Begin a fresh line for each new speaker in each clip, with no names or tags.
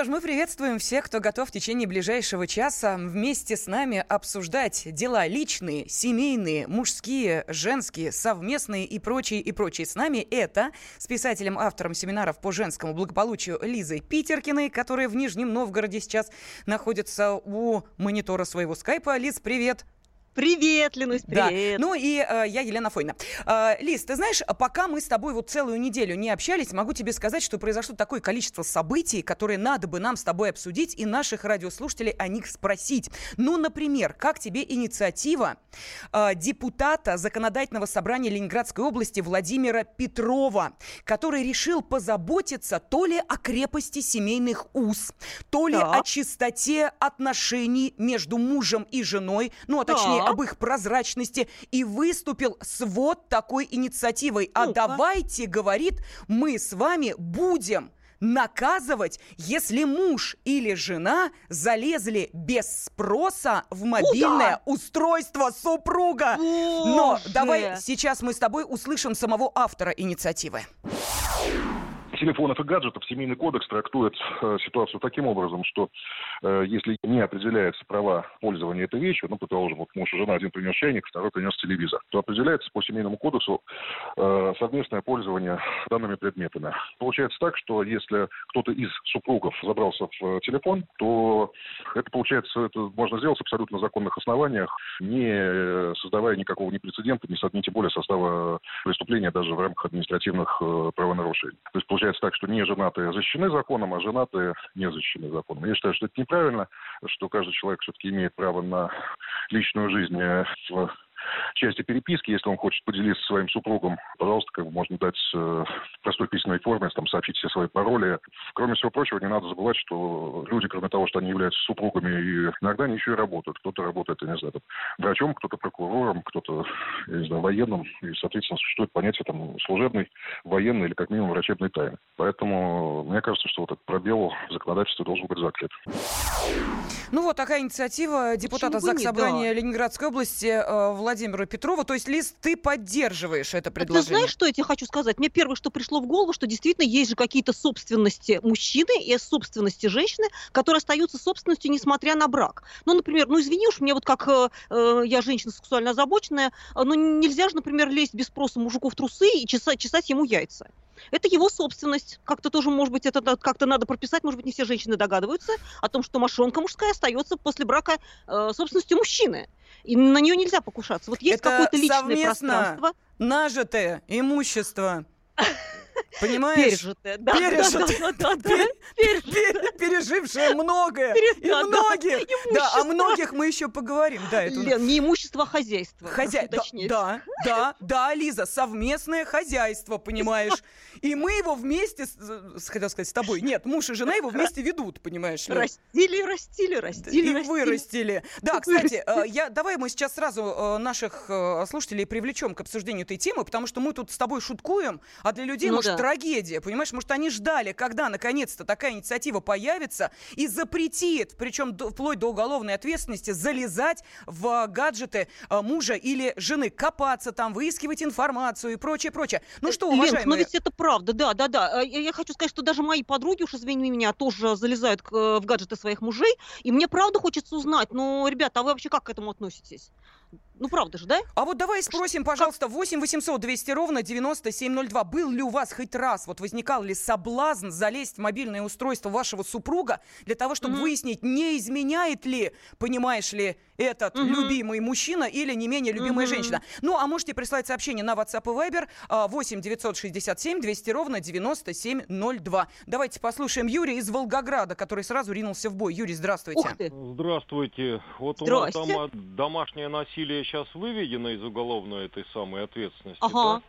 Что ж, мы приветствуем всех, кто готов в течение ближайшего часа вместе с нами обсуждать дела личные, семейные, мужские, женские, совместные и прочие, и прочие. С нами это с писателем, автором семинаров по женскому благополучию Лизой Питеркиной, которая в Нижнем Новгороде сейчас находится у монитора своего скайпа. Лиз, привет!
Привет, Ленусь, привет.
Да. Ну и э, я Елена Фойна. Э, Лиз, ты знаешь, пока мы с тобой вот целую неделю не общались, могу тебе сказать, что произошло такое количество событий, которые надо бы нам с тобой обсудить и наших радиослушателей о них спросить. Ну, например, как тебе инициатива э, депутата Законодательного собрания Ленинградской области Владимира Петрова, который решил позаботиться то ли о крепости семейных уз, то ли
Так.
о чистоте отношений между мужем и женой, ну, а точнее. Об их прозрачности, и выступил с вот такой инициативой. А
Ну-ка.
давайте, говорит, мы с вами будем наказывать, если муж или жена залезли без спроса в мобильное устройство супруга. Но
Боже!
давай сейчас мы с тобой услышим самого автора инициативы.
Телефонов и гаджетов семейный кодекс трактует э, ситуацию таким образом, что э, если не определяются права пользования этой вещью, ну, предположим, вот муж и жена, один принес чайник, второй принес телевизор, то определяется по семейному кодексу э, совместное пользование данными предметами. Получается так, что если кто-то из супругов забрался в телефон, то это получается, это можно сделать с абсолютно законных основаниях, не создавая никакого ни прецедента, ни, тем более состава преступления даже в рамках административных правонарушений. То есть получается так, что не женатые защищены законом, а женатые не защищены законом. Я считаю, что это неправильно, что каждый человек все-таки имеет право на личную жизнь э, в части переписки, если он хочет поделиться своим супругом, пожалуйста, как бы можно дать э, в простой письменной форме, там, сообщить все свои пароли. Кроме всего прочего, не надо забывать, что люди, кроме того, что они являются супругами, и иногда они еще и работают. Кто-то работает, я не знаю, там, врачом, кто-то прокурором, кто-то, я не знаю, военным. И, соответственно, существует понятие там служебной, военной или как минимум врачебной тайны. Поэтому мне кажется, что вот этот пробел в законодательстве должен быть закрыт.
Ну вот такая инициатива депутата Заксобрания Ленинградской области э, Владимира Петрова. То есть, Лиз, ты поддерживаешь это
А Ты
предложение?
знаешь, что я тебе хочу сказать? Мне первое, что пришло в голову, что действительно есть же какие-то собственности мужчины и собственности женщины, которые остаются собственностью, несмотря на брак. Ну, например, ну извини уж, мне вот как э, э, я женщина сексуально озабоченная, э, ну нельзя же, например, лезть без спроса мужику в трусы и чесать, чесать ему яйца. Это его собственность. Как-то тоже, может быть, это как-то надо прописать. Может быть, не все женщины догадываются о том, что мошонка мужская остается после брака э, собственностью мужчины. И на нее нельзя покушаться. Вот есть какое-то личное
совместно
пространство.
Нажитое имущество. Понимаешь?
Пережитое. Да,
Пережитое.
да, да, да,
Пережившее многое. И
да, да.
многих. Да, о многих мы еще поговорим. Да, это
Лен, не имущество, а хозяйство.
Хозя...
прошу
Да, да, да, Лиза, совместное хозяйство, понимаешь? И мы его вместе, хотел сказать, с тобой. Нет, муж и жена его вместе ведут, понимаешь ли?
Растили, растили, растили,
и
растили.
вырастили. Да, кстати, э, я, давай мы сейчас сразу э, наших э, слушателей привлечем к обсуждению этой темы, потому что мы тут с тобой шуткуем, а для людей,
Ну
может,
да.
трагедия, понимаешь? Может, они ждали, когда наконец-то такая инициатива появится и запретит, причем вплоть до уголовной ответственности, залезать в гаджеты э, мужа или жены, копаться там, выискивать информацию и прочее, прочее. Ну что,
Ленка,
уважаемые...
но ведь это правда, да, да, да. Э, Я, хочу сказать, что даже мои подруги, уж извини меня, тоже залезают э, в гаджеты своих мужей, и мне правда хочется узнать, ну, ребята, а вы вообще как к этому относитесь? Ну, правда же, да?
А вот давай спросим, пожалуйста, 8 800 200 ровно 9702. Был ли у вас хоть раз, вот возникал ли соблазн залезть в мобильное устройство вашего супруга для того, чтобы
Мгм.
выяснить, не изменяет ли, понимаешь ли, этот
Мгм.
любимый мужчина или не менее любимая
Мгм.
женщина? Ну, а можете прислать сообщение на WhatsApp и Viber а, 8 967 200 ровно 9702. Давайте послушаем Юрия из Волгограда, который сразу ринулся в бой. Юрий, здравствуйте.
Ух ты.
Здравствуйте. Вот у нас
Здрасте.
там домашнее насилие сейчас выведено из уголовной этой самой ответственности.
Ага.
да?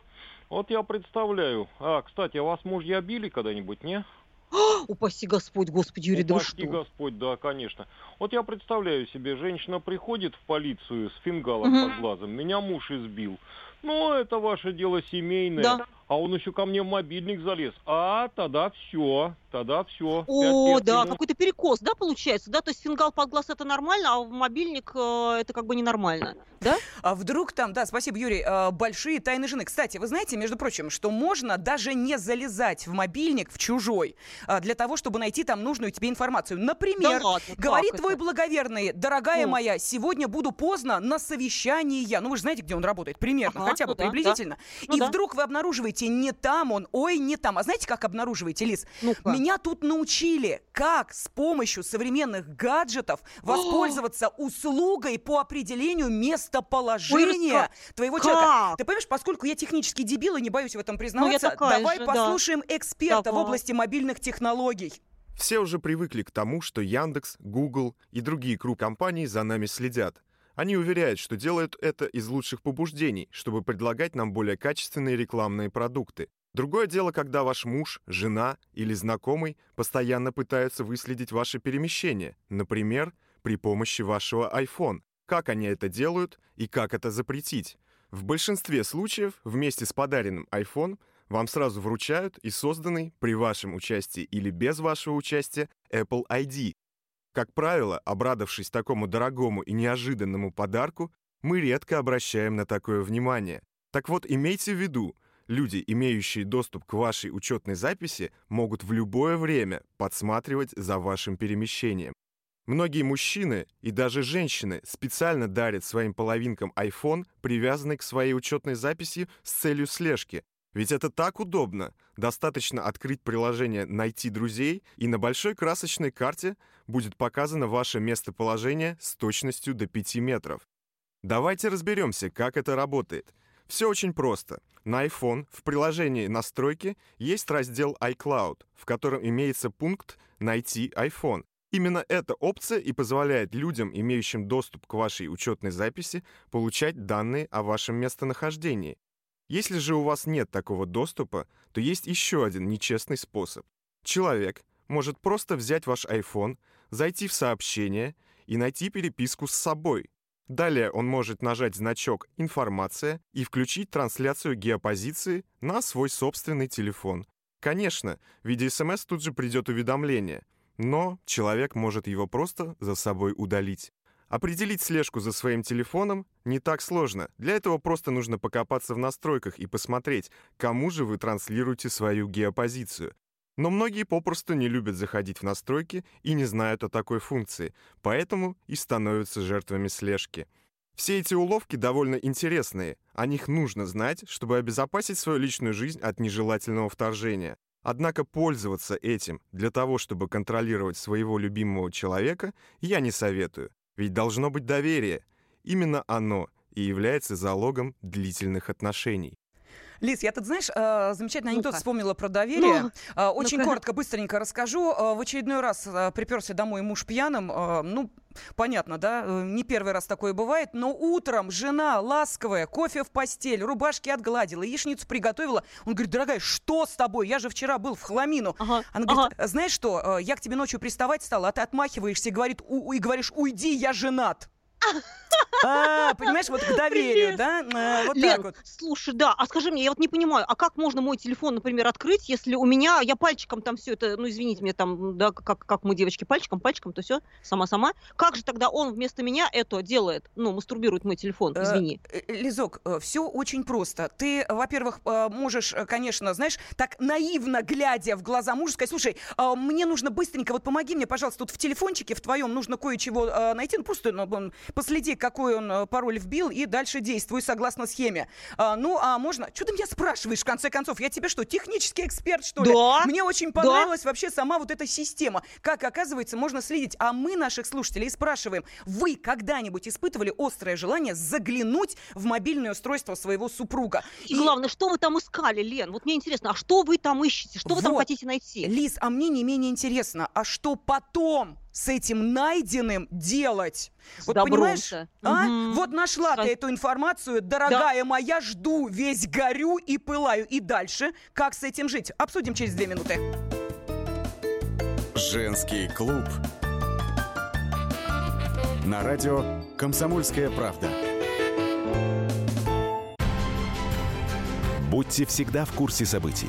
Вот я представляю. А, кстати, а вас мужья били когда-нибудь, не?
Упаси Господь, Господи, Юрий, да
Упаси? Господь, да, конечно. Вот я представляю себе, женщина приходит в полицию с фингалом
Мгм.
под глазом, меня муж избил. Ну, это ваше дело семейное.
Да.
А он еще ко мне в мобильник залез. А, тогда все, тогда все.
О, да, какой-то перекос, да, получается, да? То есть фингал под глаз это нормально, а в мобильник э, это как бы ненормально, да?
А вдруг там, да, спасибо, Юрий, э, большие тайны жены. Кстати, вы знаете, между прочим, что можно даже не залезать в мобильник, в чужой, э, для того, чтобы найти там нужную тебе информацию. Например,
Да ладно,
говорит твой
это?
благоверный, дорогая
Ну.
моя, сегодня буду поздно на совещании я. Ну, вы же знаете, где он работает, примерно,
Ага,
хотя бы
ну да,
приблизительно.
Ну
И
да.
вдруг вы обнаруживаете, не там он, ой, не там. А знаете, как обнаруживаете, Лиз?
Ну-ка.
Меня тут научили, как с помощью современных гаджетов воспользоваться услугой по определению местоположения
Ой,
твоего
как?
человека. Ты понимаешь, поскольку я технический дебил и не боюсь в этом признаваться,
такая
давай
же, да.
послушаем эксперта в
Давай.
области мобильных технологий.
Все уже привыкли к тому, что Яндекс, Google и другие круг компаний за нами следят. Они уверяют, что делают это из лучших побуждений, чтобы предлагать нам более качественные рекламные продукты. Другое дело, когда ваш муж, жена или знакомый постоянно пытаются выследить ваше перемещение, например, при помощи вашего iPhone. Как они это делают и как это запретить? В большинстве случаев вместе с подаренным iPhone вам сразу вручают и созданный при вашем участии или без вашего участия Apple ID. Как правило, обрадовавшись такому дорогому и неожиданному подарку, мы редко обращаем на такое внимание. Так вот, имейте в виду, люди, имеющие доступ к вашей учетной записи, могут в любое время подсматривать за вашим перемещением. Многие мужчины и даже женщины специально дарят своим половинкам iPhone, привязанный к своей учетной записи с целью слежки. Ведь это так удобно. Достаточно открыть приложение «Найти друзей», и на большой красочной карте будет показано ваше местоположение с точностью до 5 метров. Давайте разберемся, как это работает. Все очень просто. На iPhone в приложении «Настройки» есть раздел iCloud, в котором имеется пункт «Найти iPhone». Именно эта опция и позволяет людям, имеющим доступ к вашей учетной записи, получать данные о вашем местонахождении. Если же у вас нет такого доступа, то есть еще один нечестный способ. Человек может просто взять ваш iPhone, зайти в сообщение и найти переписку с собой. Далее он может нажать значок «Информация» и включить трансляцию геопозиции на свой собственный телефон. Конечно, в виде СМС тут же придет уведомление, но человек может его просто за собой удалить. Определить слежку за своим телефоном не так сложно. Для этого просто нужно покопаться в настройках и посмотреть, кому же вы транслируете свою геопозицию. Но многие попросту не любят заходить в настройки и не знают о такой функции, поэтому и становятся жертвами слежки. Все эти уловки довольно интересные, о них нужно знать, чтобы обезопасить свою личную жизнь от нежелательного вторжения. Однако пользоваться этим для того, чтобы контролировать своего любимого человека, я не советую, ведь должно быть доверие. Именно оно и является залогом длительных отношений.
Lиz, я тут, знаешь, э, замечательный анекдот
Ну-ка.
вспомнила про доверие.
Ну,
Э, Очень коротко, быстренько расскажу. Э, В очередной раз приперся домой муж пьяным. Ну, понятно, да, не первый раз такое бывает, но утром жена ласковая, кофе в постель, рубашки отгладила, яичницу приготовила. Он говорит, дорогая, что с тобой? Я же вчера был в хламину.
Ага,
Она говорит, знаешь что, я к тебе ночью приставать стала, а ты отмахиваешься и, говорит, «У- и говоришь, уйди, я женат. А, понимаешь, вот к доверию, да? Э, Вот
Лен,
так вот.
слушай, да, а скажи мне, я вот не понимаю, а как можно мой телефон, например, открыть, если у меня, я пальчиком там все это, ну, извините меня, там, да, как, как мы, девочки, пальчиком, пальчиком, то все, сама-сама. Как же тогда он вместо меня это делает, ну, мастурбирует мой телефон,
Э,
извини.
э, Лизок, все очень просто. Ты, во-первых, э, можешь, э, конечно, знаешь, так наивно глядя в глаза мужа сказать, слушай, э, мне нужно быстренько, вот помоги мне, пожалуйста, тут в телефончике в твоем нужно кое-чего э, найти, ну просто ну, последи, какой он э, пароль вбил, и дальше действуй согласно схеме. А, ну, а можно... Что ты меня спрашиваешь, в конце концов? Я тебе что, технический эксперт, что ли?
Да,
Мне очень понравилась вообще сама вот эта система. Как, оказывается, можно следить. А мы наших слушателей спрашиваем, вы когда-нибудь испытывали острое желание заглянуть в мобильное устройство своего супруга?
И главное, что вы там искали, Лен? Вот мне интересно, а что вы там ищете? Что вы там
Вот.
хотите найти?
Лиз, а мне не менее интересно, а что потом с этим найденным делать?
С
Вот
добром-то.
понимаешь, а?
Мгм.
Вот нашла ты
Ска-
эту информацию, дорогая моя, жду, весь горю и пылаю. И дальше, как с этим жить? Обсудим через две минуты.
Женский клуб. На радио «Комсомольская правда».
Будьте всегда в курсе событий.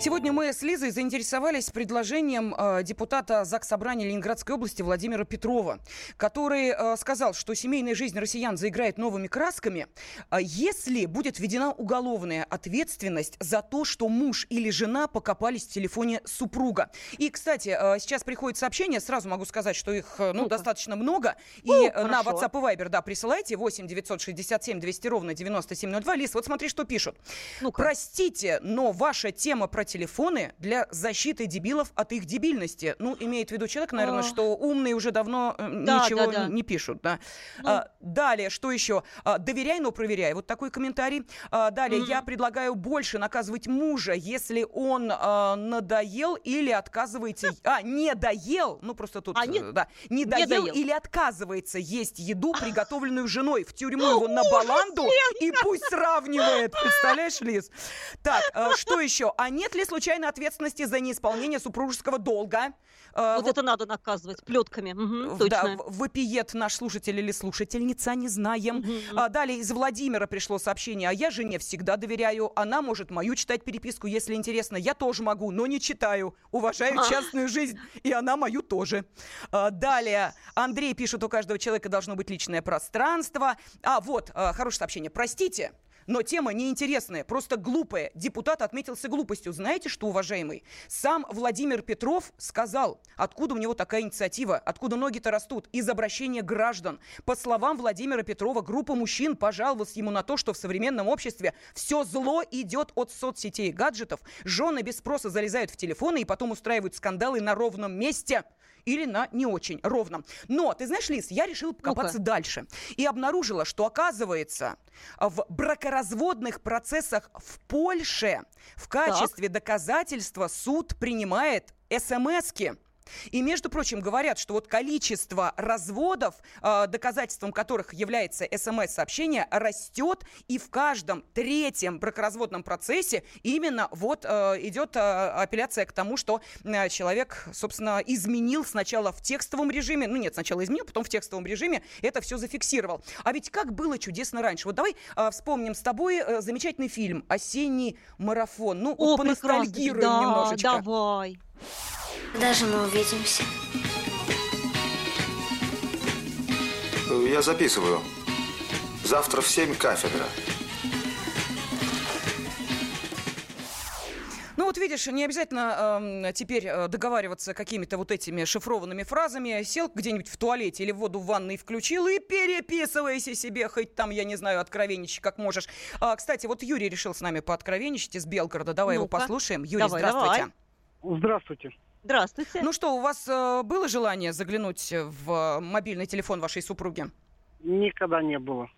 Сегодня мы с Лизой заинтересовались предложением э, депутата ЗАГС Собрания Ленинградской области Владимира Петрова, который э, сказал, что семейная жизнь россиян заиграет новыми красками, э, если будет введена уголовная ответственность за то, что муж или жена покопались в телефоне супруга. И, кстати, э, сейчас приходит сообщение, сразу могу сказать, что их э, ну, достаточно много. И
Ну,
э, на
хорошо.
WhatsApp и Viber, да, присылайте 8 967 200 ровно 9702. Лиз, вот смотри, что пишут.
Ну-ка.
Простите, но ваша тема про телефоны для защиты дебилов от их дебильности. Ну, имеет в виду человек, наверное,
А.
что умные уже давно э,
Да,
ничего
да, да.
не пишут. Да.
Ну.
А, далее, что еще? А, доверяй, но проверяй. Вот такой комментарий. А, далее,
Мгм.
я предлагаю больше наказывать мужа, если он а, надоел или отказывается... А, не доел, ну просто тут,
А, не-
э, да, не доел,
доел.
или отказывается есть еду, приготовленную женой. В тюрьму его на баланду и пусть сравнивает. Представляешь, Лиз? Так, э, что еще? А нет ли случайно ответственности за неисполнение супружеского долга? Э,
Вот это надо наказывать плетками.
Да,
точно.
в- вопиет наш слушатель или слушательница, не знаем. А, далее из Владимира пришло сообщение. А я жене всегда доверяю. Она может мою читать переписку, если интересно. Я тоже могу, но не читаю. Уважаю
А.
частную жизнь, и она мою тоже. А, далее Андрей пишет, у каждого человека должно быть личное пространство. А, вот, а, хорошее сообщение. Простите, но тема неинтересная, просто глупая. Депутат отметился глупостью. Знаете что, уважаемый? Сам Владимир Петров сказал, откуда у него такая инициатива, откуда ноги-то растут, из обращения граждан. По словам Владимира Петрова, группа мужчин пожаловалась ему на то, что в современном обществе все зло идет от соцсетей и гаджетов. Жены без спроса залезают в телефоны и потом устраивают скандалы на ровном месте или на не очень ровном. Но, ты знаешь, Лиз, я решила покопаться дальше. И обнаружила, что, оказывается, в бракоразводных процессах в Польше в качестве доказательства суд принимает СМСки. И, между прочим, говорят, что вот количество разводов, э, доказательством которых является СМС-сообщение, растет, и в каждом третьем бракоразводном процессе именно вот э, идет э, апелляция к тому, что человек, собственно, изменил сначала в текстовом режиме, ну нет, сначала изменил, потом в текстовом режиме это все зафиксировал. А ведь как было чудесно раньше. Вот давай вспомним с тобой замечательный фильм «Осенний марафон». Ну,
О,
поностальгируем
Да,
немножечко.
давай.
Когда же мы увидимся?
Я записываю. Завтра в 7 кафедра.
Ну вот видишь, не обязательно эм, теперь э, договариваться какими-то вот этими шифрованными фразами. Сел где-нибудь в туалете или воду в ванной включил и переписывайся себе, хоть там, я не знаю, откровенничай как можешь. А, кстати, вот Юрий решил с нами пооткровенничать из Белгорода. Давай его
Ну-ка.
послушаем. Юрий,
Давай,
здравствуйте.
давай.
Здравствуйте.
Здравствуйте.
Ну что, у вас э, было желание заглянуть в мобильный телефон вашей супруги?
Никогда не было.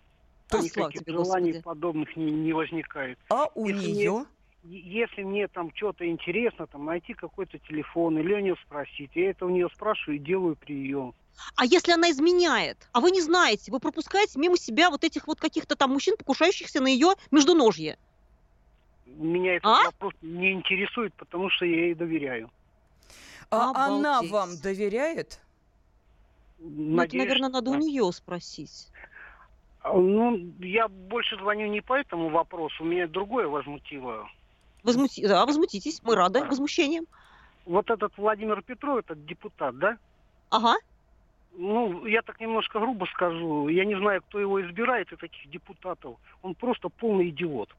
То
есть-
Никаких
тебе,
желаний
Господи.
подобных не, не возникает.
А у
Если
нее?
Е- Если мне там что-то интересно, там найти какой-то телефон или у нее спросить, я это у нее спрашиваю и делаю прием.
А если она изменяет, а вы не знаете, вы пропускаете мимо себя вот этих вот каких-то там мужчин, покушающихся на ее междуножье.
Меня этот
А?
вопрос не интересует, потому что я ей доверяю.
А она
Обалдеть.
вам доверяет?
Ну, это,
Надеюсь,
наверное, надо у
да.
нее спросить.
А, Ну, я больше звоню не по этому вопросу, меня другое возмутило.
Возмути... Да, возмутитесь, мы рады возмущением.
Вот этот Владимир Петров, этот депутат, да?
Ага.
Ну, я так немножко грубо скажу. Я не знаю, кто его избирает, и таких депутатов. Он просто полный идиот.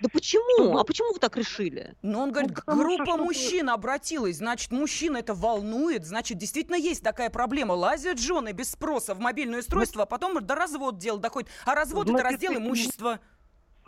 Да почему? А почему вы так решили?
Ну, он говорит,
Ну, что
группа
что-то-
мужчин обратилась, значит, мужчин это волнует, значит, действительно есть такая проблема. Лазят жены без спроса в мобильное устройство, а потом до развод дело доходит. А развод это
Значит,
раздел
этим-
имущества.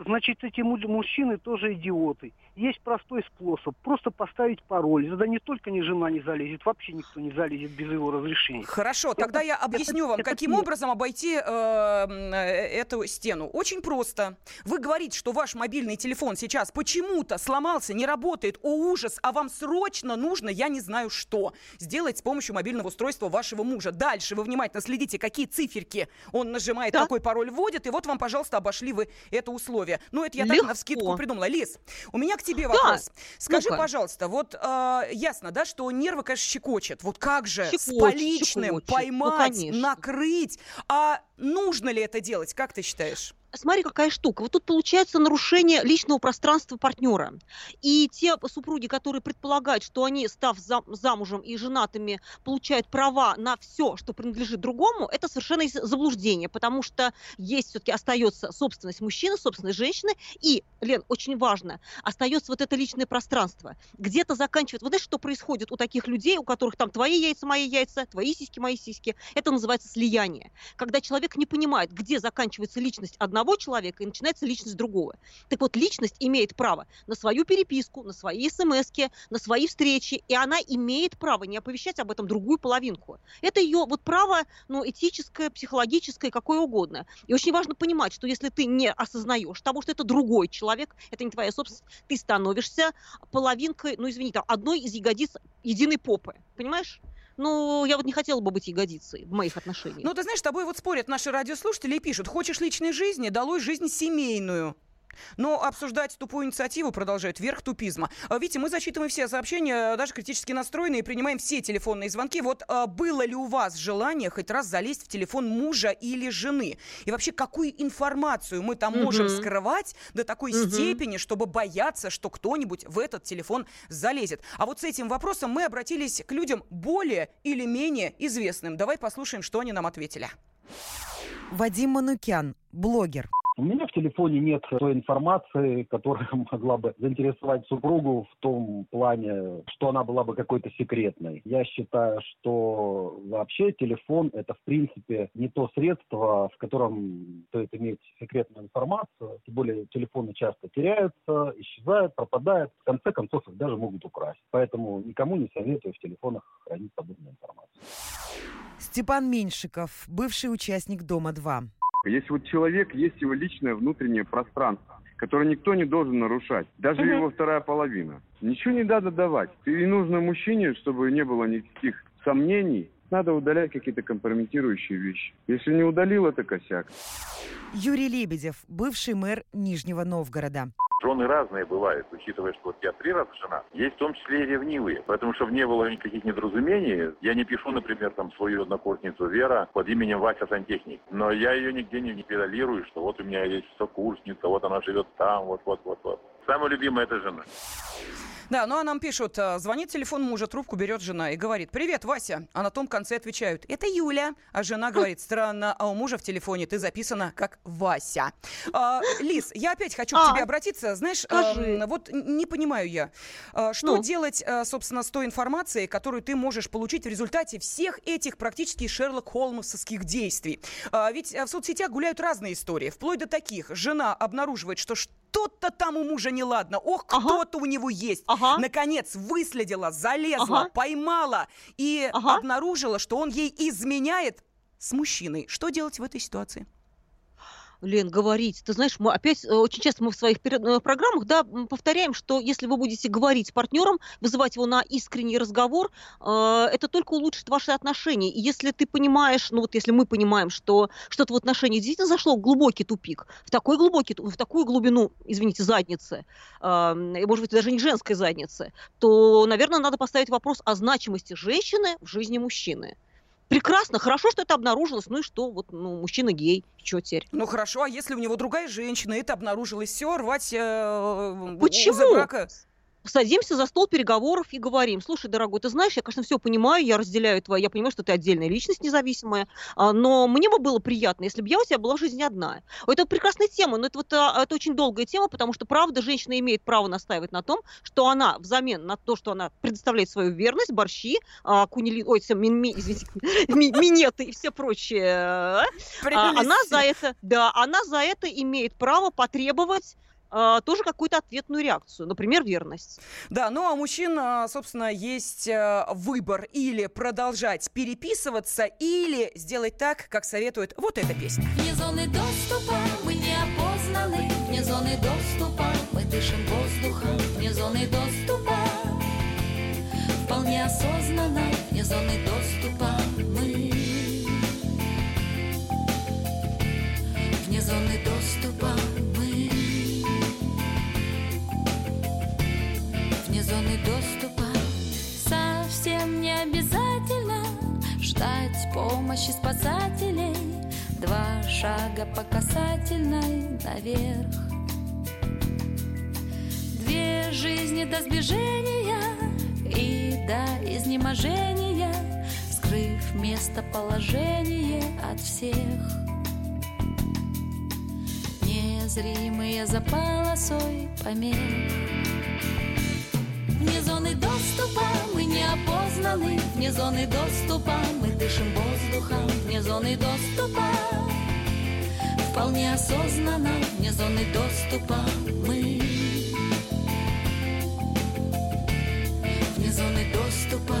значит, эти мужчины тоже идиоты. Есть простой способ. Просто поставить пароль. Тогда не только ни жена не залезет, вообще никто не залезет без его разрешения.
Хорошо, это, тогда я объясню это, вам, это каким нет. образом обойти э, э, эту стену. Очень просто. Вы говорите, что ваш мобильный телефон сейчас почему-то сломался, не работает. О, ужас! А вам срочно нужно, я не знаю что, сделать с помощью мобильного устройства вашего мужа. Дальше вы внимательно следите, какие циферки он нажимает, да? какой пароль вводит, и вот вам, пожалуйста, обошли вы это условие. Ну, это я Легко. так на вскидку придумала. Лиз, у меня к тебе вопрос. Да. Скажи, ну пожалуйста, вот э, ясно, да, что нервы, конечно, щекочет. Вот как же щекочет, с поличным щекочет. Ну, поймать, ну, накрыть? А нужно ли это делать? Как ты считаешь?
Смотри, какая штука. Вот тут получается нарушение личного пространства партнера. И те супруги, которые предполагают, что они, став зам, замужем и женатыми, получают права на все, что принадлежит другому, это совершенно заблуждение, потому что есть все-таки остается собственность мужчины, собственность женщины, и, Лен, очень важно, остается вот это личное пространство. Где-то заканчивает. Вот знаешь, что происходит у таких людей, у которых там твои яйца, мои яйца, твои сиськи, мои сиськи? Это называется слияние. Когда человек не понимает, где заканчивается личность одного одного человека и начинается личность другого. Так вот, личность имеет право на свою переписку, на свои смс на свои встречи, и она имеет право не оповещать об этом другую половинку. Это ее вот право, ну, этическое, психологическое, какое угодно. И очень важно понимать, что если ты не осознаешь того, что это другой человек, это не твоя собственность, ты становишься половинкой, ну, извини, там, одной из ягодиц единой попы. Понимаешь? Ну, я вот не хотела бы быть ягодицей в моих отношениях.
Ну, ты знаешь, с тобой вот спорят наши радиослушатели и пишут, хочешь личной жизни, долой жизнь семейную. Но обсуждать тупую инициативу продолжает верх тупизма. А, Видите, мы зачитываем все сообщения, даже критически настроенные, принимаем все телефонные звонки. Вот а, было ли у вас желание хоть раз залезть в телефон мужа или жены? И вообще, какую информацию мы там угу. можем скрывать до такой угу. степени, чтобы бояться, что кто-нибудь в этот телефон залезет? А вот с этим вопросом мы обратились к людям более или менее известным. Давай послушаем, что они нам ответили.
Вадим Манукян, блогер.
У меня в телефоне нет той информации, которая могла бы заинтересовать супругу в том плане, что она была бы какой-то секретной. Я считаю, что вообще телефон это в принципе не то средство, в котором стоит иметь секретную информацию. Тем более телефоны часто теряются, исчезают, пропадают. В конце концов их даже могут украсть. Поэтому никому не советую в телефонах хранить подобную информацию.
Степан Меньшиков, бывший участник «Дома-2».
Если вот человек, есть его личное внутреннее пространство, которое никто не должен нарушать, даже угу. его вторая половина. Ничего не надо давать. И нужно мужчине, чтобы не было никаких сомнений, надо удалять какие-то компрометирующие вещи. Если не удалил, это косяк.
Юрий Лебедев, бывший мэр Нижнего Новгорода.
Жены разные бывают, учитывая, что вот я три раза жена. Есть в том числе и ревнивые. Поэтому, чтобы не было никаких недоразумений, я не пишу, например, там свою однокурсницу Вера под именем Вася Сантехник. Но я ее нигде не, не педалирую, что вот у меня есть сокурсница, вот она живет там, вот-вот-вот-вот. Самая любимая это жена.
Да, ну а нам пишут, э, звонит телефон мужа, трубку берет жена и говорит, привет, Вася. А на том конце отвечают, это Юля. А жена говорит, странно, а у мужа в телефоне ты записана как Вася. А, Лиз, я опять хочу а, к тебе обратиться. Знаешь, э, вот не понимаю я, э, что ну? делать, э, собственно, с той информацией, которую ты можешь получить в результате всех этих практически Шерлок Холмсовских действий. А, ведь в соцсетях гуляют разные истории, вплоть до таких. Жена обнаруживает, что что-то там у мужа неладно. Ох, ага. кто-то у него есть. Ага. Наконец, выследила, залезла, ага. поймала и ага. обнаружила, что он ей изменяет с мужчиной. Что делать в этой ситуации?
Лен, говорить. Ты знаешь, мы опять э, очень часто мы в своих э, программах да, повторяем, что если вы будете говорить с партнером, вызывать его на искренний разговор, э, это только улучшит ваши отношения. И если ты понимаешь, ну вот если мы понимаем, что что-то в отношении действительно зашло в глубокий тупик, в такой глубокий, в такую глубину, извините, задницы, э, может быть, даже не женской задницы, то, наверное, надо поставить вопрос о значимости женщины в жизни мужчины. Прекрасно, хорошо, что это обнаружилось. Ну и что? Вот, ну, мужчина гей, что теперь?
Ну хорошо, а если у него другая женщина, это обнаружилось, все, рвать
э, Почему? за брака? Садимся за стол переговоров и говорим, слушай, дорогой, ты знаешь, я, конечно, все понимаю, я разделяю твои, я понимаю, что ты отдельная личность независимая, а, но мне бы было приятно, если бы я у тебя была в жизни одна. Это прекрасная тема, но это, вот, а, это очень долгая тема, потому что, правда, женщина имеет право настаивать на том, что она взамен на то, что она предоставляет свою верность, борщи, а, кунили, ой, все, ми, ми, извините, ми, минеты и все прочее, она за это, да, она за это имеет право потребовать тоже какую-то ответную реакцию, например, верность.
Да, ну а у мужчин, а, собственно, есть э, выбор или продолжать переписываться, или сделать так, как советует вот эта песня.
Вне зоны доступа мы не опознаны, вне зоны доступа мы дышим воздухом, вне зоны доступа вполне осознанно, вне зоны доступа мы вне зоны доступа доступа. Совсем не обязательно ждать помощи спасателей. Два шага по касательной наверх. Две жизни до сближения и до изнеможения Скрыв местоположение от всех. Незримые за полосой помех Вне зоны доступа мы не опознаны. Вне зоны доступа мы дышим воздухом. Вне зоны доступа Вполне осознанно. Вне зоны доступа мы. Вне зоны доступа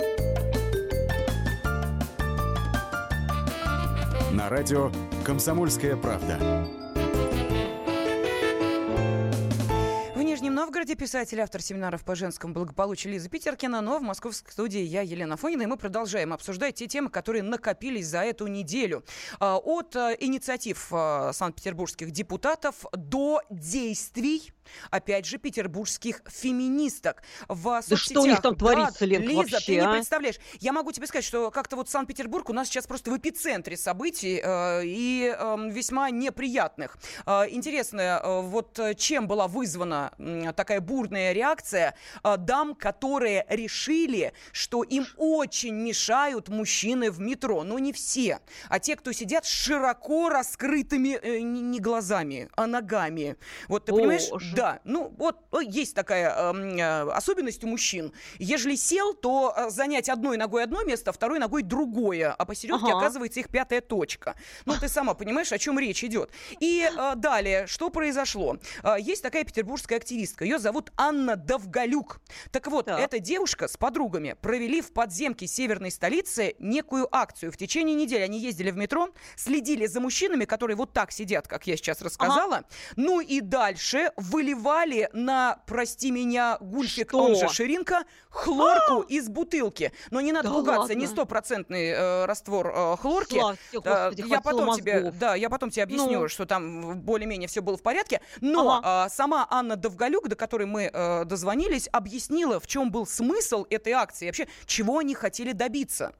радио «Комсомольская правда».
В Нижнем Новгороде писатель, автор семинаров по женскому благополучию Лиза Питеркина, но в московской студии я, Елена Фонина, и мы продолжаем обсуждать те темы, которые накопились за эту неделю. А, от а, инициатив а, санкт-петербургских депутатов до действий опять же, петербургских феминисток. В
да
соцсетях.
что у них там творится, Лен,
Лиза,
вообще,
ты не
а?
представляешь. Я могу тебе сказать, что как-то вот Санкт-Петербург у нас сейчас просто в эпицентре событий э, и э, весьма неприятных. Э, интересно, э, вот э, чем была вызвана э, такая бурная реакция э, дам, которые решили, что им очень мешают мужчины в метро. Но не все, а те, кто сидят с широко раскрытыми э, не не глазами, а ногами. Вот ты понимаешь?
Боже.
Да, ну вот э, есть такая эм, э, особенность у мужчин. Ежели сел, то э, занять одной ногой одно место, а второй ногой другое, а посередке
Ага.
оказывается их пятая точка. Ну ты сама понимаешь, о чем речь идет. И э, далее, что произошло? Э, есть такая петербургская активистка, ее зовут Анна Довголюк. Так вот, эта девушка с подругами провели в подземке северной столицы некую акцию. В течение недели они ездили в метро, следили за мужчинами, которые вот так сидят, как я сейчас рассказала. Ну и дальше выливали на, прости меня, гульфик,
Что?
он же ширинка, хлорку из бутылки. Но не надо
Да
пугаться, не
ладно?
стопроцентный э, раствор э, хлорки.
Слава тебе, Господи,
я потом тебе,
мозгов.
да, я потом тебе объясню,
Ну.
что там более-менее все было в порядке. Но а, сама Анна Довголюк, до которой мы э, дозвонились, объяснила, в чем был смысл этой акции, вообще, чего они хотели добиться.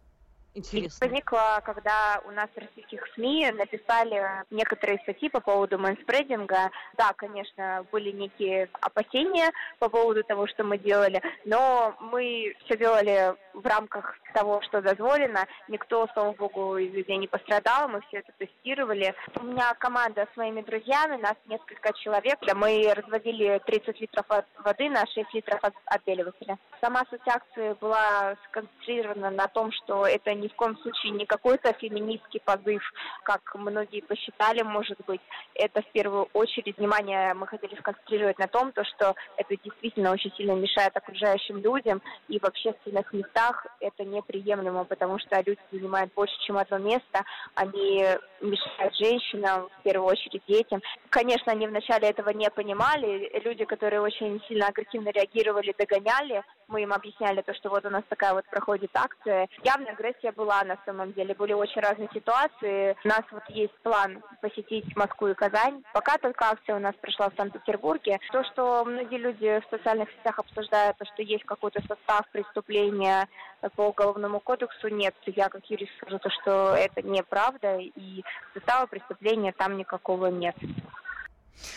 Интересно.
Возникла, когда у нас в российских СМИ написали некоторые статьи по поводу мэнспрединга. Да, конечно, были некие опасения по поводу того, что мы делали, но мы все делали в рамках того, что дозволено. Никто, слава богу, из людей не пострадал, мы все это тестировали. У меня команда с моими друзьями, нас несколько человек. Мы разводили 30 литров воды на 6 литров от отбеливателя. Сама суть акции была сконцентрирована на том, что это ни в коем случае не какой-то феминистский позыв, как многие посчитали, может быть. Это в первую очередь внимание мы хотели сконцентрировать на том, то, что это действительно очень сильно мешает окружающим людям, и в общественных местах это неприемлемо, потому что люди занимают больше, чем одно место, они мешают женщинам, в первую очередь детям. Конечно, они вначале этого не понимали. Люди, которые очень сильно агрессивно реагировали, догоняли. Мы им объясняли то, что вот у нас такая вот проходит акция. Явная агрессия была на самом деле. Были очень разные ситуации. У нас вот есть план посетить Москву и Казань. Пока только акция у нас прошла в Санкт-Петербурге. То, что многие люди в социальных сетях обсуждают, то, что есть какой-то состав преступления по уголовному кодексу, нет. Я как юрист скажу то, что это неправда, и состава преступления там никакого нет.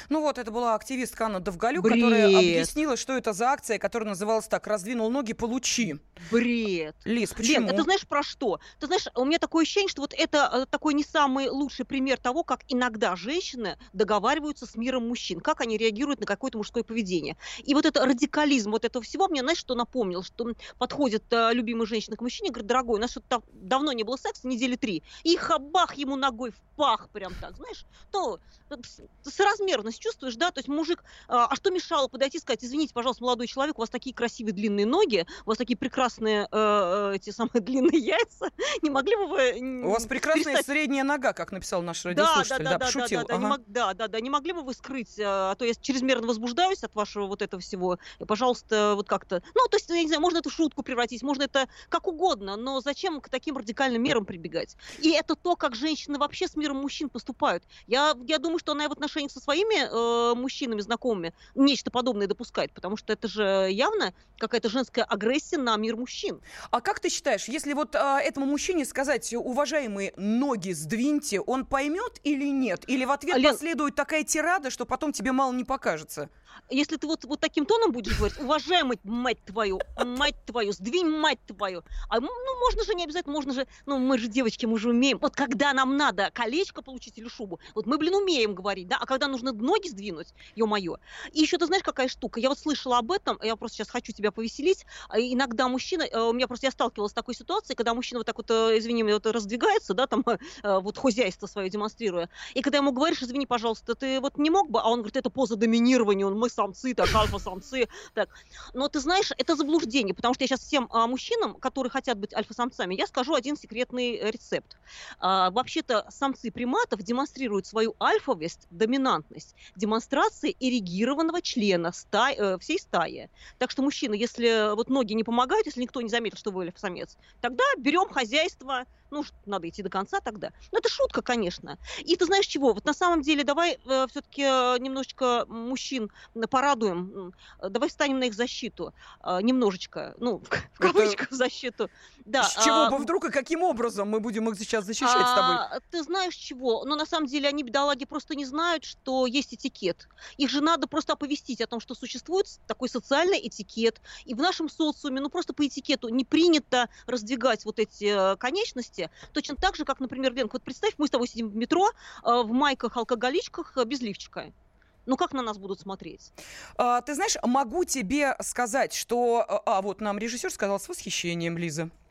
Ну вот, это была активистка Анна Довголюк,
Бред.
которая объяснила, что это за акция, которая называлась так «Раздвинул ноги, получи».
Бред.
Лиз, почему?
Лен, это знаешь про что? Ты знаешь, у меня такое ощущение, что вот это э, такой не самый лучший пример того, как иногда женщины договариваются с миром мужчин, как они реагируют на какое-то мужское поведение. И вот это радикализм вот этого всего мне, знаешь, что напомнил, что подходит э, любимая женщина к мужчине и говорит, дорогой, у нас что-то давно не было секса, недели три, и хабах ему ногой в пах прям так, знаешь, то э, соразмерность чувствуешь, да, то есть мужик, а, а что мешало подойти и сказать, извините, пожалуйста, молодой человек, у вас такие красивые длинные ноги, у вас такие прекрасные э, эти самые длинные яйца, не могли бы вы...
У вас прекрасная
перестать...
средняя нога, как написал наш радиослушатель,
да,
да,
да, да,
пошутил.
да, да, не
Ага.
мог- да, да, да, не могли бы вы скрыть, э, а то я чрезмерно возбуждаюсь от вашего вот этого всего, и, пожалуйста, вот как-то, ну, то есть, я не знаю, можно это в шутку превратить, можно это как угодно, но зачем к таким радикальным мерам прибегать? И это то, как женщины вообще с миром мужчин поступают. Я, я думаю, что она и в отношениях со своими э, мужчинами, знакомыми, нечто подобное допускает, потому что это же явно какая-то женская агрессия на мир мужчин.
А как ты считаешь, если вот а, этому мужчине сказать, уважаемые ноги сдвиньте, он поймет или нет? Или в ответ
Лен-
последует такая тирада, что потом тебе мало не покажется?
Если ты вот, вот таким тоном будешь говорить, уважаемый, мать твою, мать твою, сдвинь мать твою. А, м, ну, можно же не обязательно, можно же, ну, мы же девочки, мы же умеем. Вот когда нам надо колечко получить или шубу, вот мы, блин, умеем говорить, да, а когда нужно ноги сдвинуть, ё-моё. И еще ты знаешь, какая штука? Я вот слышала об этом, я просто сейчас хочу тебя повеселить. А Иногда мужчина, э, у меня просто я сталкивалась с такой ситуацией, когда мужчина вот так вот, э, извини меня, вот раздвигается, да, там, э, вот хозяйство свое демонстрируя. И когда ему говоришь, извини, пожалуйста, ты вот не мог бы, а он говорит, это поза доминирования, он, мы самцы, так, альфа-самцы, так. Но ты знаешь, это заблуждение, потому что я сейчас всем а, мужчинам, которые хотят быть альфа-самцами, я скажу один секретный рецепт. А, вообще-то самцы приматов демонстрируют свою альфовость, доминантность, демонстрацией эрегированного члена ста- э, всей стаи. Так что, мужчины, если вот ноги не помогают, если никто не заметил, что вы альфа-самец, тогда берем хозяйство, ну, надо идти до конца тогда. Ну, это шутка, конечно. И ты знаешь чего? Вот на самом деле давай э, все-таки немножечко мужчин порадуем, э, давай встанем на их защиту э, немножечко, ну, в, в кавычках защиту. Да,
С чего
а,
бы вдруг и каким образом мы будем их сейчас защищать с тобой?
а, Ты знаешь чего? Но на самом деле они, бедолаги, просто не знают, что есть этикет. Их же надо просто оповестить о том, что существует такой социальный этикет. И в нашем социуме, ну просто по этикету не принято раздвигать вот эти э, конечности. Точно так же, как, например, Ленка, вот представь, мы с тобой сидим в метро э, в майках-алкоголичках э, без лифчика. Ну как на нас будут смотреть?
А, ты знаешь, могу тебе сказать, что... А, а, вот нам режиссер сказал с восхищением, Лиза.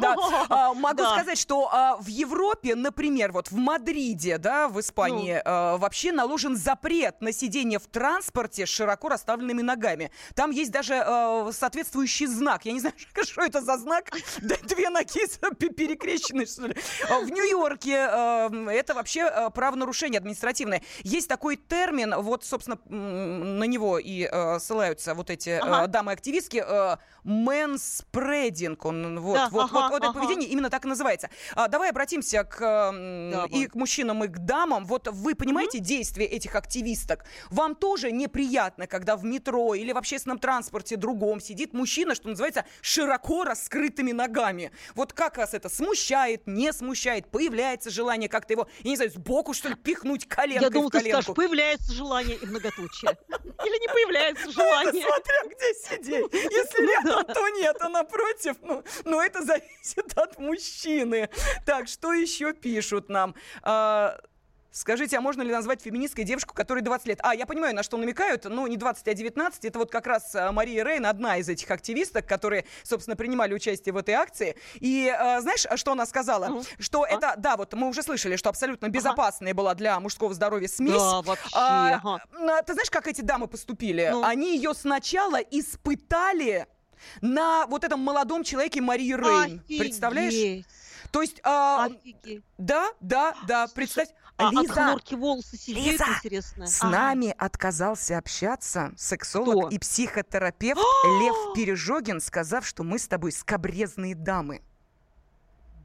Да. А, Могу сказать, что а, в Европе, например, вот в Мадриде, да, в
Ну.
Испании, а, вообще наложен запрет на сидение в транспорте с широко расставленными ногами. Там есть даже соответствующий знак. Я не знаю, что это за знак. Две ноги пе- перекрещены, что ли. В Нью-Йорке а, это вообще правонарушение административное. Есть такой термин, вот, собственно, на него и а, ссылаются вот эти а,
Ага.
дамы-активистки. а, Мэнспрединг, он вот,
Да,
вот,
ага,
вот, вот это
ага.
поведение именно так и называется. А, давай обратимся к м,
Давай.
и к мужчинам, и к дамам. Вот вы понимаете действия этих активисток? Вам тоже неприятно, когда в метро или в общественном транспорте другом сидит мужчина, что называется, широко раскрытыми ногами. Вот как вас это смущает, не смущает, появляется желание как-то его, я не знаю, сбоку что ли пихнуть коленкой
Я думал,
в
ты
коленку?
скажешь, появляется желание и многоточие. Или не появляется желание.
Смотря где сидеть. Если рядом, то нет, а напротив, ну, ну это зависит от мужчины. Так, что еще пишут нам? А, Скажите, а можно ли назвать феминисткой девушку, которой 20 лет? А, я понимаю, на что намекают, ну, не 20, а 19. Это вот как раз а, Мария Рейн, одна из этих активисток, которые, собственно, принимали участие в этой акции. И а, знаешь, а что она сказала? Что это, да, вот мы уже слышали, что абсолютно безопасная была для мужского здоровья смесь.
Да, вообще,
А,
ага.
а, ты знаешь, как эти дамы поступили?
Ну.
Они ее сначала испытали на вот этом молодом человеке Марии Рейн.
Офигеть.
Представляешь? То есть... а,
Офигеть.
да, да, да, представь.
А от
Лиза,
хлорки волосы сидеют,
Лиза,
интересно.
С
Ага.
нами отказался общаться сексолог
Кто?
и психотерапевт Лев Пережогин, сказав, что мы с тобой скобрезные дамы.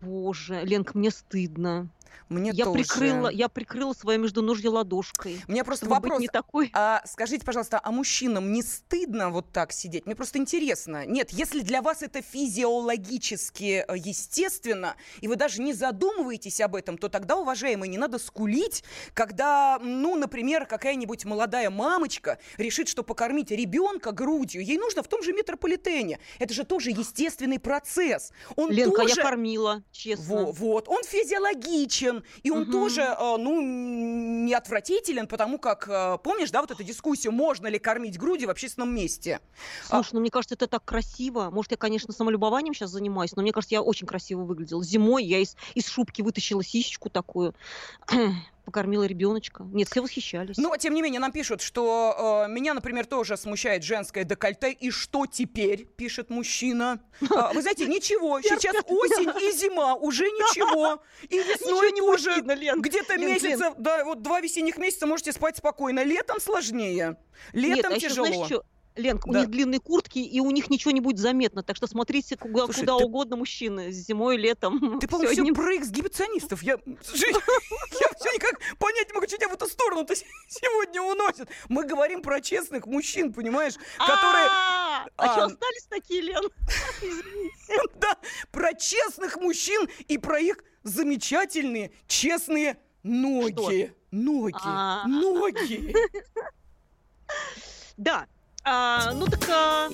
Боже, Ленка, мне стыдно.
Мне
я
тоже.
прикрыла, я прикрыла свое междуножье ладошкой.
У меня просто вопрос.
не такой.
А, скажите, пожалуйста, а мужчинам не стыдно вот так сидеть? Мне просто интересно. Нет, если для вас это физиологически э, естественно, и вы даже не задумываетесь об этом, то тогда, уважаемые, не надо скулить, когда, ну, например, какая-нибудь молодая мамочка решит, что покормить ребенка грудью, ей нужно в том же метрополитене. Это же тоже естественный процесс. Он
Ленка,
тоже...
я кормила, честно.
Во- вот, он физиологичен, и он
Мгм.
тоже, э, ну, не отвратителен, потому как, э, помнишь, да, вот эту дискуссию, можно ли кормить грудью в общественном месте?
Слушай, ну мне кажется, это так красиво. Может, я, конечно, самолюбованием сейчас занимаюсь, но мне кажется, я очень красиво выглядела. Зимой я из, из шубки вытащила сисечку такую, покормила ребеночка. Нет, все восхищались.
Но, тем не менее, нам пишут, что э, меня, например, тоже смущает женское декольте. И что теперь, пишет мужчина. А, вы знаете, ничего, сейчас осень и зима, уже ничего. И весной
не Лен.
Где-то месяца, да, вот два весенних месяца можете спать спокойно. Летом сложнее. Летом
а еще
тяжело.
Ленка, у
Да.
них длинные куртки, и у них ничего не будет заметно. Так что смотрите куда,
Слушай,
куда
ты-
угодно мужчины, зимой, летом.
Ты, по-моему, все
одним-
про эксгибиционистов. Я, я все никак понять не могу, что тебя в эту сторону-то сегодня уносит. Мы говорим про честных мужчин, понимаешь, которые...
А, а
А,
что остались такие, Лен?
Да, про честных мужчин и про их замечательные, честные ноги. Ноги,
А.
ноги.
Да. А, ну так... а,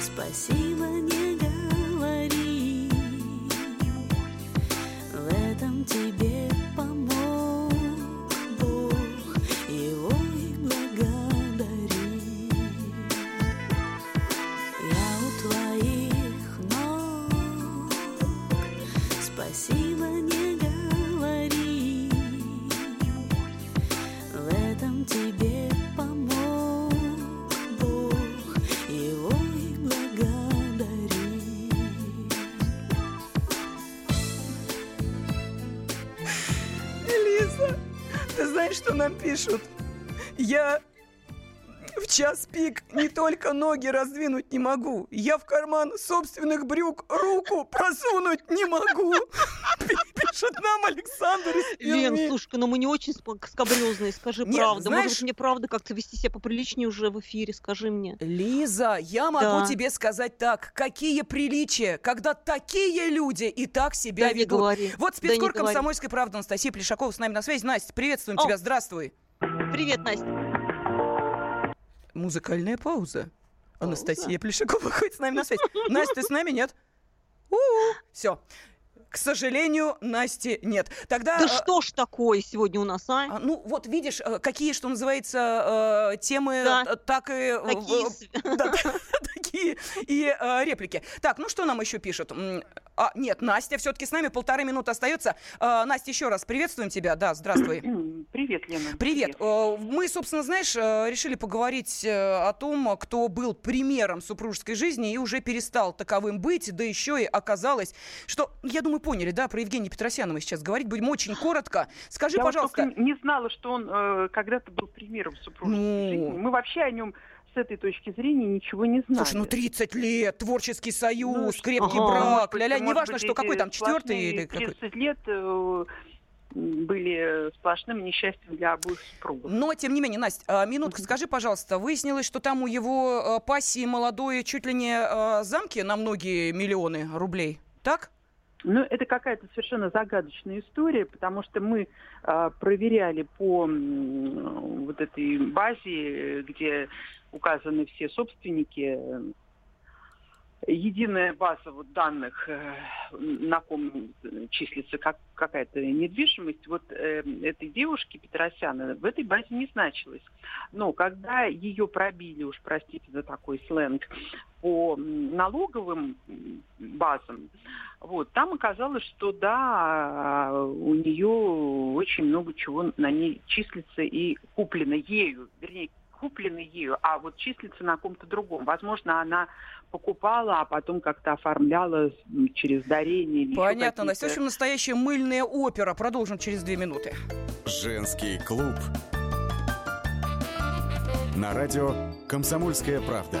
Спасибо, не говори. В этом тебе
что нам пишут? Я в час пик не только ноги раздвинуть не могу, я в карман собственных брюк руку просунуть не могу. Пишет нам Александр из
Лен, слушай, ну мы не очень скабрёзные, скажи
Нет,
правду.
знаешь-
Может быть, мне правда как-то вести себя поприличнее уже в эфире, скажи мне.
Лиза, я могу
Да.
тебе сказать так. Какие приличия, когда такие люди и так себя
Да не
ведут.
говори,
Вот
да
спецкор
не говори.
«Комсомольской правды» Анастасия Плешакова с нами на связи. Настя, приветствуем
О.
тебя, здравствуй.
Привет, Настя.
Музыкальная пауза. Анастасия Плешакова выходит с нами на связь. Настя, ты с нами, нет? Все. К сожалению, Насти нет. Тогда...
Да
э,
что ж такое сегодня у нас, а?
а, Ну, вот видишь, э, какие, что называется, э, темы,
Да.
так и...
Такие
да, такие и реплики. Так, ну что нам еще пишут? А, нет, Настя все-таки с нами, полторы минуты остается. Э, Настя, еще раз приветствуем тебя. Да, здравствуй.
Привет, Лена.
Привет. Э, Мы, собственно, знаешь, э, решили поговорить э, о том, кто был примером супружеской жизни и уже перестал таковым быть, да еще и оказалось, что, я думаю, поняли, да, про Евгения Петросяна мы сейчас говорить будем очень коротко. Скажи,
Я вот
пожалуйста,
только не знала, что он э, когда-то был примером супружеской
Ну.
жизни. Мы вообще о нем с этой точки зрения ничего не знали.
Слушай, ну 30 лет, творческий союз,
Ну,
крепкий
ага.
брак, ля-ля, неважно,
быть,
что какой там, четвертый или какой.
30 лет э, были сплошным несчастьем для обоих супругов.
Но, тем не менее, Настя, а, минутку, скажи, пожалуйста, выяснилось, что там у его э, пассии молодой чуть ли не э, замки на многие миллионы рублей, так?
Ну, это какая-то совершенно загадочная история, потому что мы а, проверяли по м, вот этой базе, где указаны все собственники, э, единая база вот данных, э, на ком числится как, какая-то недвижимость, вот э, этой девушки Петросяна в этой базе не значилась. Но когда ее пробили, уж простите за такой сленг, по налоговым базам, вот, там оказалось, что да, у нее очень много чего на ней числится и куплено ею, вернее, купленный ею, а вот числится на ком-то другом. Возможно, она покупала, а потом как-то оформляла через дарение. или
Понятно, Настя. В общем, настоящая мыльная опера. Продолжим через две минуты.
Женский клуб. На радио «Комсомольская правда».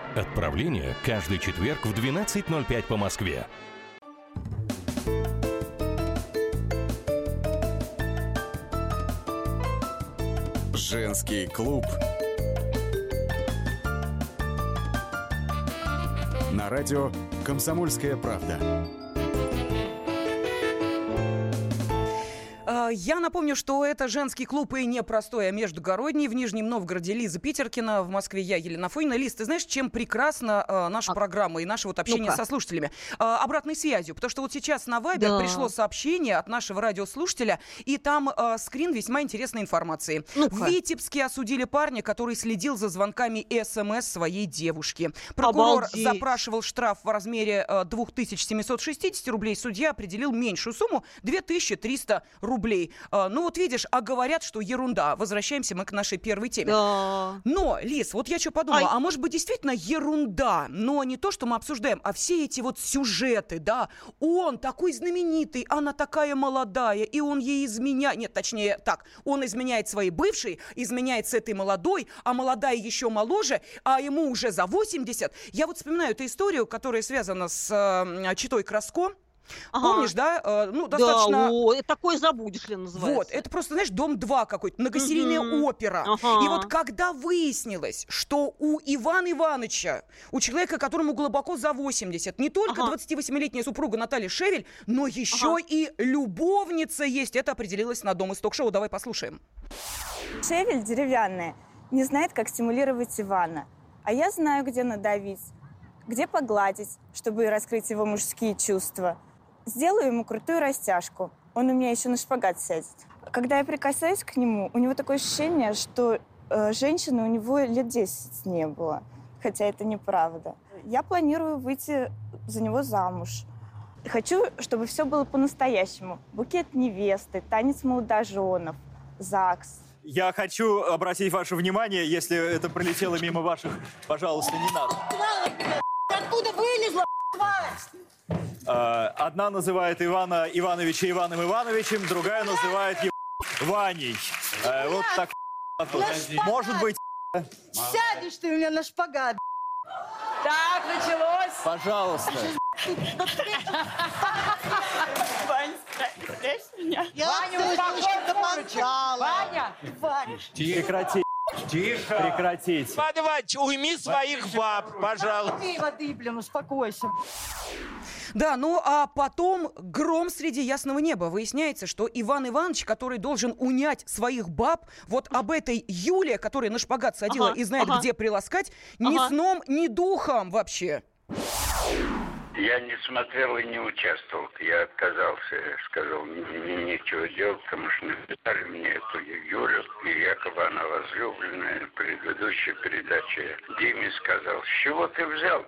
Отправление каждый четверг в 12.05 по Москве.
Женский клуб. На радио «Комсомольская правда».
Я напомню, что это женский клуб и непростой, а междугородний. В Нижнем Новгороде Лиза Питеркина, в Москве я, Елена Фойна. Лиз, ты знаешь, чем прекрасна а, наша программа и наше вот общение
Ну-ка.
со слушателями? А, обратной связью. Потому что вот сейчас на Вайбер
Да.
пришло сообщение от нашего радиослушателя, и там а, скрин весьма интересной информации. В Витебске осудили парня, который следил за звонками СМС своей девушки. Прокурор
Обалдеть.
запрашивал штраф в размере э, 2760 рублей. Судья определил меньшую сумму 2300 рублей. Э, Ну вот видишь, а говорят, что ерунда. Возвращаемся мы к нашей первой теме. Но, Лиз, вот я что подумала, а может быть действительно ерунда, но не то, что мы обсуждаем, а все эти вот сюжеты, да, он такой знаменитый, она такая молодая, и он ей изменяет, нет, точнее так, он изменяет своей бывшей, изменяет с этой молодой, а молодая еще моложе, а ему уже за 80. Я вот вспоминаю эту историю, которая связана с э, Читой Краско.
Ага.
Помнишь, да? Э, ну, достаточно...
Да, о, это такое забудешь ли называется.
Вот, это просто, знаешь, дом 2 какой-то, многосерийная
Мгм.
опера.
Ага.
И вот когда выяснилось, что у Ивана Ивановича, у человека, которому глубоко за 80, не только 28-летняя супруга Наталья Шевель, но еще и любовница есть, это определилось на Дом из ток-шоу. Давай послушаем.
Шевель деревянная не знает, как стимулировать Ивана. А я знаю, где надавить, где погладить, чтобы раскрыть его мужские чувства. Сделаю ему крутую растяжку. Он у меня еще на шпагат сядет. Когда я прикасаюсь к нему, у него такое ощущение, что э, женщины у него лет 10 не было. Хотя это неправда. Я планирую выйти за него замуж. Хочу, чтобы все было по-настоящему. Букет невесты, танец молодоженов, ЗАГС.
Я хочу обратить ваше внимание, если это пролетело мимо ваших, пожалуйста, не надо.
Откуда вылезла, тварь?
Э, Одна называет Ивана Ивановича Иваном Ивановичем, другая называет его Ваней. Э, Вот так. Может быть,
Сядешь ты у меня на шпагат.
Так, началось.
пожалуйста.
Вань, спрячь меня.
Я
Ваня,
слышу,
успокой
что
курочек.
помогала.
Ваня.
Прекратите. Тихо. Прекратите.
Иван Иванович, уйми своих баб, пожалуйста. Пей воды, блин, успокойся.
Да, ну а потом гром среди ясного неба. Выясняется, что Иван Иванович, который должен унять своих баб, вот об этой Юле, которая на шпагат садила
Ага,
и знает,
ага.
где приласкать, ни
Ага.
сном, ни духом вообще.
Я не смотрел и не участвовал. Я отказался. Я сказал, нечего делать, потому что написали мне эту Юлю, и якобы она возлюбленная. В предыдущей передаче Диме сказал, с чего ты взял?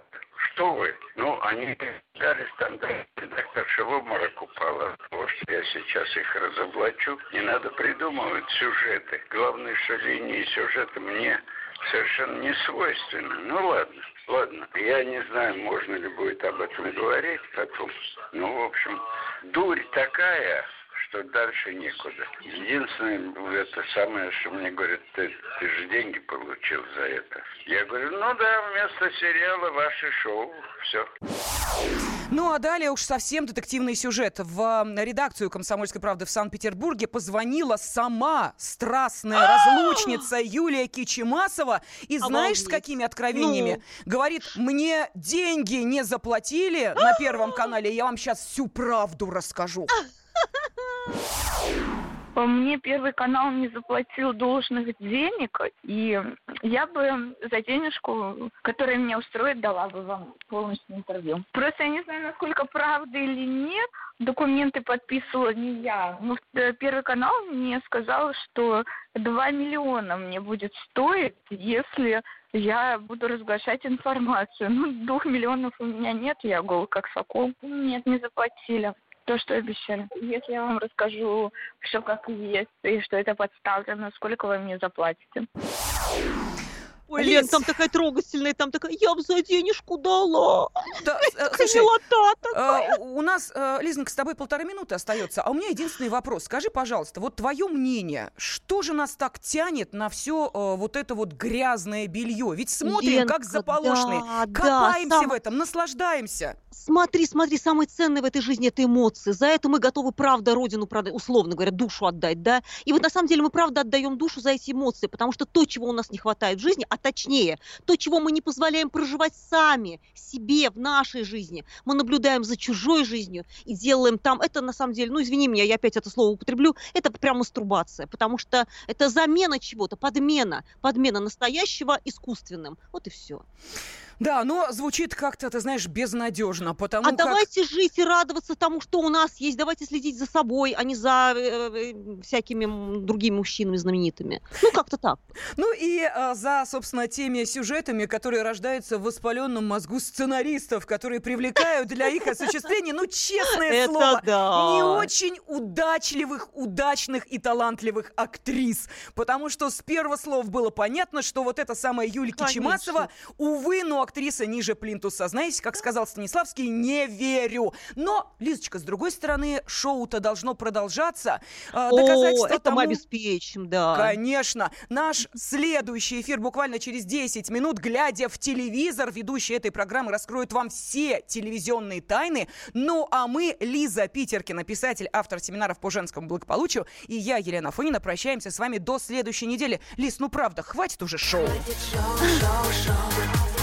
Что вы? Ну, они дали стандарт. Редакторша в обморок упала от что я сейчас их разоблачу. Не надо придумывать сюжеты. Главное, что линии сюжета мне совершенно не свойственны. Ну ладно, ладно. Я не знаю, можно ли будет об этом говорить потом. Ну, в общем, дурь такая, что дальше некуда. Единственное, это самое, что мне говорят, ты, ты же деньги получил за это. Я говорю, ну да, вместо сериала ваше шоу. Все.
Ну а далее уж совсем детективный сюжет. В редакцию «Комсомольской правды» в Санкт-Петербурге позвонила сама страстная разлучница Юлия Кичемасова. И знаешь, с какими откровениями? Говорит, мне деньги не заплатили на Первом канале, я вам сейчас всю правду расскажу.
Мне Первый канал не заплатил должных денег, и я бы за денежку, которая меня устроит, дала бы вам полностью интервью. Просто я не знаю, насколько правда или нет, документы подписывала не я. Но э, Первый канал мне сказал, что 2 миллиона мне будет стоить, если я буду разглашать информацию. Ну, двух миллионов у меня нет, я гол как сокол. Нет, не заплатили то, что обещали. Если я вам расскажу все как есть, и что это подставлено, сколько вы мне заплатите?
Ой, Лен, там такая трогательная, там такая, я бы за денежку дала.
Да, э, слушай,
такая.
э, у нас, э, Лизонька, с тобой полторы минуты остается, а у меня единственный вопрос. Скажи, пожалуйста, вот твое мнение, что же нас так тянет на все вот это вот грязное белье? Ведь смотрим, как
Ленка,
заполошные,
да, да,
копаемся
сам-
в этом, наслаждаемся.
Смотри, смотри, самое ценное в этой жизни это эмоции. За это мы готовы, правда, родину продать, условно говоря, душу отдать, да. И вот на самом деле мы правда отдаем душу за эти эмоции, потому что то, чего у нас не хватает в жизни, а точнее, то, чего мы не позволяем проживать сами, себе, в нашей жизни, мы наблюдаем за чужой жизнью и делаем там, это на самом деле, ну извини меня, я опять это слово употреблю, это прям мастурбация, потому что это замена чего-то, подмена, подмена настоящего искусственным. Вот и все.
Да, но звучит как-то, ты знаешь, безнадежно, потому
а
как...
давайте жить и радоваться тому, что у нас есть. Давайте следить за собой, а не за э, э, всякими м, другими мужчинами знаменитыми. Ну, как-то так.
Ну и э, за, собственно, теми сюжетами, которые рождаются в воспаленном мозгу сценаристов, которые привлекают для их осуществления, ну, честное слово, не очень удачливых, удачных и талантливых актрис. Потому что с первого слова было понятно, что вот эта самая Юлька
Конечно.
Чемасова, увы, но актриса ниже плинтуса. Знаете, как сказал Станиславский, не верю. Но, Лизочка, с другой стороны, шоу-то должно продолжаться. Э,
О,
доказательство
это мы
тому-
обеспечим, да.
Конечно. Наш следующий эфир буквально через 10 минут, глядя в телевизор, ведущий этой программы раскроет вам все телевизионные тайны. Ну, а мы, Лиза Питеркина, писатель, автор семинаров по женскому благополучию, и я, Елена Фонина, прощаемся с вами до следующей недели. Лиз, ну правда, хватит уже шоу.
Не